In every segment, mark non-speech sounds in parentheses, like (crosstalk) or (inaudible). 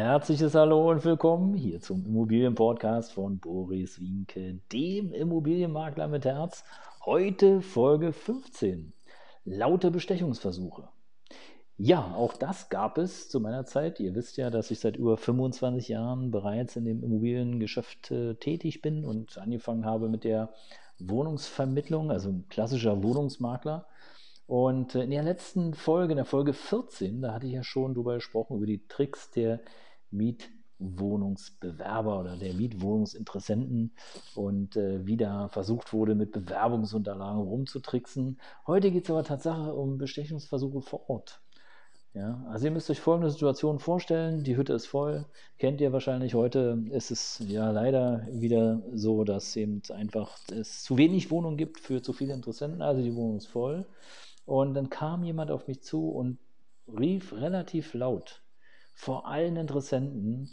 Herzliches Hallo und willkommen hier zum Immobilienpodcast von Boris Winke, dem Immobilienmakler mit Herz. Heute Folge 15. Laute Bestechungsversuche. Ja, auch das gab es zu meiner Zeit. Ihr wisst ja, dass ich seit über 25 Jahren bereits in dem Immobiliengeschäft äh, tätig bin und angefangen habe mit der Wohnungsvermittlung, also klassischer Wohnungsmakler. Und äh, in der letzten Folge, in der Folge 14, da hatte ich ja schon darüber gesprochen, über die Tricks der Mietwohnungsbewerber oder der Mietwohnungsinteressenten und äh, wie da versucht wurde, mit Bewerbungsunterlagen rumzutricksen. Heute geht es aber tatsächlich um Bestechungsversuche vor Ort. Ja, also ihr müsst euch folgende Situation vorstellen, die Hütte ist voll, kennt ihr wahrscheinlich heute, ist es ja leider wieder so, dass eben einfach es zu wenig Wohnungen gibt für zu viele Interessenten, also die Wohnung ist voll. Und dann kam jemand auf mich zu und rief relativ laut vor allen Interessenten,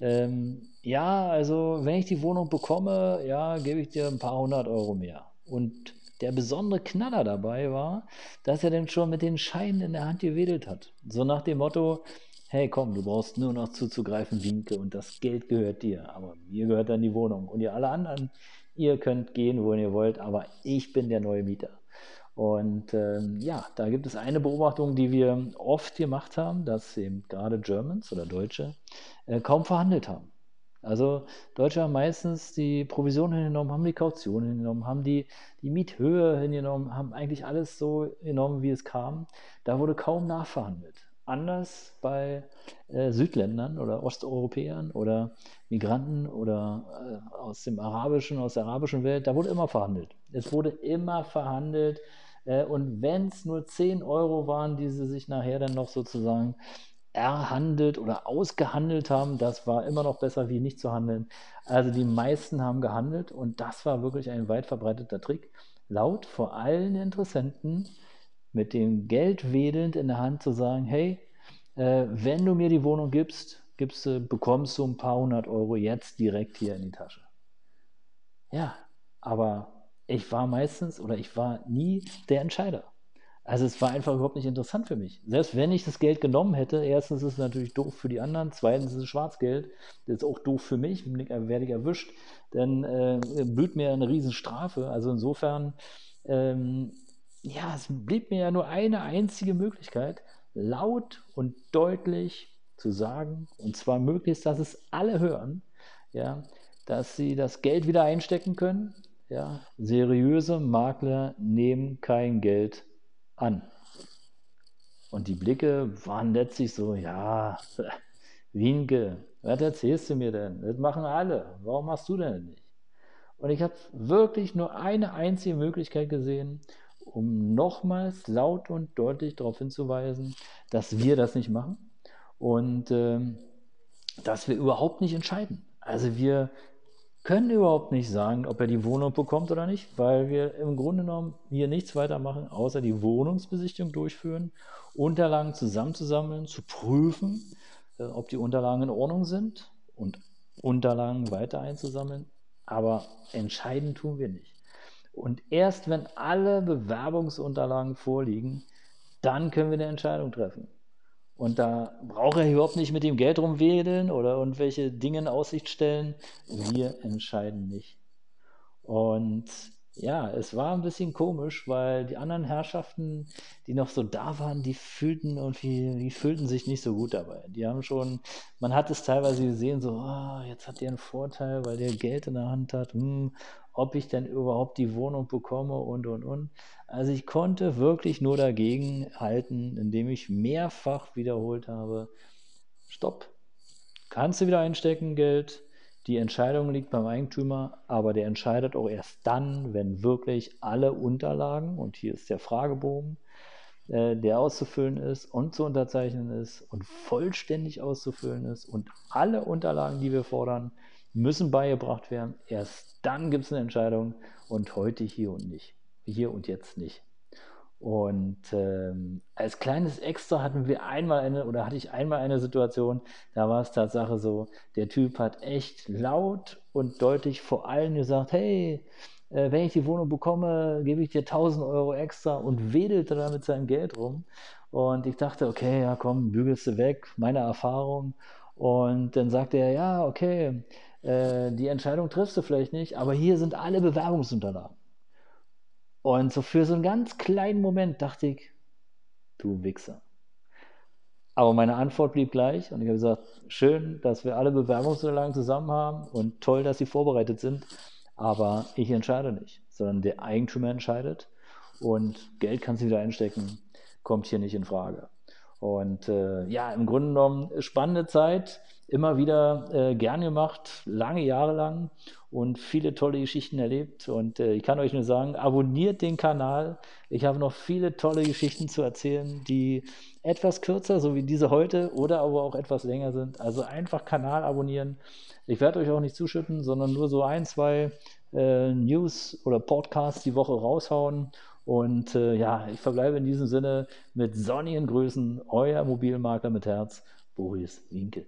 ähm, ja, also wenn ich die Wohnung bekomme, ja, gebe ich dir ein paar hundert Euro mehr. Und der besondere Knaller dabei war, dass er dann schon mit den Scheinen in der Hand gewedelt hat. So nach dem Motto, hey komm, du brauchst nur noch zuzugreifen, Winke, und das Geld gehört dir, aber mir gehört dann die Wohnung. Und ihr alle anderen, ihr könnt gehen, wohin ihr wollt, aber ich bin der neue Mieter. Und ähm, ja, da gibt es eine Beobachtung, die wir oft gemacht haben, dass eben gerade Germans oder Deutsche äh, kaum verhandelt haben. Also Deutsche haben meistens die Provision hingenommen, haben die Kaution hingenommen, haben die, die Miethöhe hingenommen, haben eigentlich alles so genommen, wie es kam. Da wurde kaum nachverhandelt. Anders bei äh, Südländern oder Osteuropäern oder Migranten oder äh, aus dem arabischen, aus der arabischen Welt, da wurde immer verhandelt. Es wurde immer verhandelt. Äh, und wenn es nur 10 Euro waren, die sie sich nachher dann noch sozusagen erhandelt oder ausgehandelt haben, das war immer noch besser, wie nicht zu handeln. Also die meisten haben gehandelt und das war wirklich ein weit verbreiteter Trick, laut vor allen Interessenten mit dem Geld wedelnd in der Hand zu sagen, hey, äh, wenn du mir die Wohnung gibst, gibst du, bekommst du ein paar hundert Euro jetzt direkt hier in die Tasche. Ja, aber ich war meistens oder ich war nie der Entscheider. Also es war einfach überhaupt nicht interessant für mich. Selbst wenn ich das Geld genommen hätte, erstens ist es natürlich doof für die anderen, zweitens ist es Schwarzgeld, das ist auch doof für mich, werde ich erwischt, dann äh, blüht mir eine Riesenstrafe. Also insofern, ähm, ja, es blieb mir ja nur eine einzige Möglichkeit, laut und deutlich zu sagen, und zwar möglichst, dass es alle hören, ja, dass sie das Geld wieder einstecken können. Ja, seriöse Makler nehmen kein Geld an. Und die Blicke waren letztlich so, ja, (laughs) Wienke, was erzählst du mir denn? Das machen alle. Warum machst du denn nicht? Und ich habe wirklich nur eine einzige Möglichkeit gesehen, um nochmals laut und deutlich darauf hinzuweisen, dass wir das nicht machen und äh, dass wir überhaupt nicht entscheiden. Also wir können überhaupt nicht sagen, ob er die Wohnung bekommt oder nicht, weil wir im Grunde genommen hier nichts weiter machen, außer die Wohnungsbesichtigung durchführen, Unterlagen zusammenzusammeln, zu prüfen, äh, ob die Unterlagen in Ordnung sind und Unterlagen weiter einzusammeln. Aber entscheiden tun wir nicht. Und erst wenn alle Bewerbungsunterlagen vorliegen, dann können wir eine Entscheidung treffen. Und da braucht er überhaupt nicht mit dem Geld rumwedeln oder irgendwelche Dinge in Aussicht stellen. Wir entscheiden nicht. Und ja, es war ein bisschen komisch, weil die anderen Herrschaften, die noch so da waren, die fühlten irgendwie, die fühlten sich nicht so gut dabei. Die haben schon, man hat es teilweise gesehen, so, oh, jetzt hat der einen Vorteil, weil der Geld in der Hand hat, hm, ob ich denn überhaupt die Wohnung bekomme und und und. Also ich konnte wirklich nur dagegen halten, indem ich mehrfach wiederholt habe, stopp, kannst du wieder einstecken, Geld, die Entscheidung liegt beim Eigentümer, aber der entscheidet auch erst dann, wenn wirklich alle Unterlagen, und hier ist der Fragebogen, äh, der auszufüllen ist und zu unterzeichnen ist und vollständig auszufüllen ist und alle Unterlagen, die wir fordern, müssen beigebracht werden. Erst dann gibt es eine Entscheidung und heute hier und nicht. Hier und jetzt nicht. Und ähm, als kleines Extra hatten wir einmal eine, oder hatte ich einmal eine Situation, da war es Tatsache so, der Typ hat echt laut und deutlich vor allen gesagt, hey, äh, wenn ich die Wohnung bekomme, gebe ich dir 1000 Euro extra und wedelte da mit seinem Geld rum. Und ich dachte, okay, ja komm, bügelst du weg, meine Erfahrung. Und dann sagte er, ja, okay, äh, die Entscheidung triffst du vielleicht nicht, aber hier sind alle Bewerbungsunterlagen. Und so für so einen ganz kleinen Moment dachte ich, du Wichser. Aber meine Antwort blieb gleich und ich habe gesagt, schön, dass wir alle Bewerbungsunterlagen zusammen haben und toll, dass sie vorbereitet sind, aber ich entscheide nicht, sondern der Eigentümer entscheidet und Geld kannst du wieder einstecken, kommt hier nicht in Frage. Und äh, ja, im Grunde genommen spannende Zeit, immer wieder äh, gern gemacht, lange Jahre lang und viele tolle Geschichten erlebt. Und äh, ich kann euch nur sagen, abonniert den Kanal. Ich habe noch viele tolle Geschichten zu erzählen, die etwas kürzer, so wie diese heute, oder aber auch etwas länger sind. Also einfach Kanal abonnieren. Ich werde euch auch nicht zuschütten, sondern nur so ein, zwei äh, News oder Podcasts die Woche raushauen. Und äh, ja, ich verbleibe in diesem Sinne mit sonnigen Grüßen, euer Mobilmakler mit Herz, Boris Winke.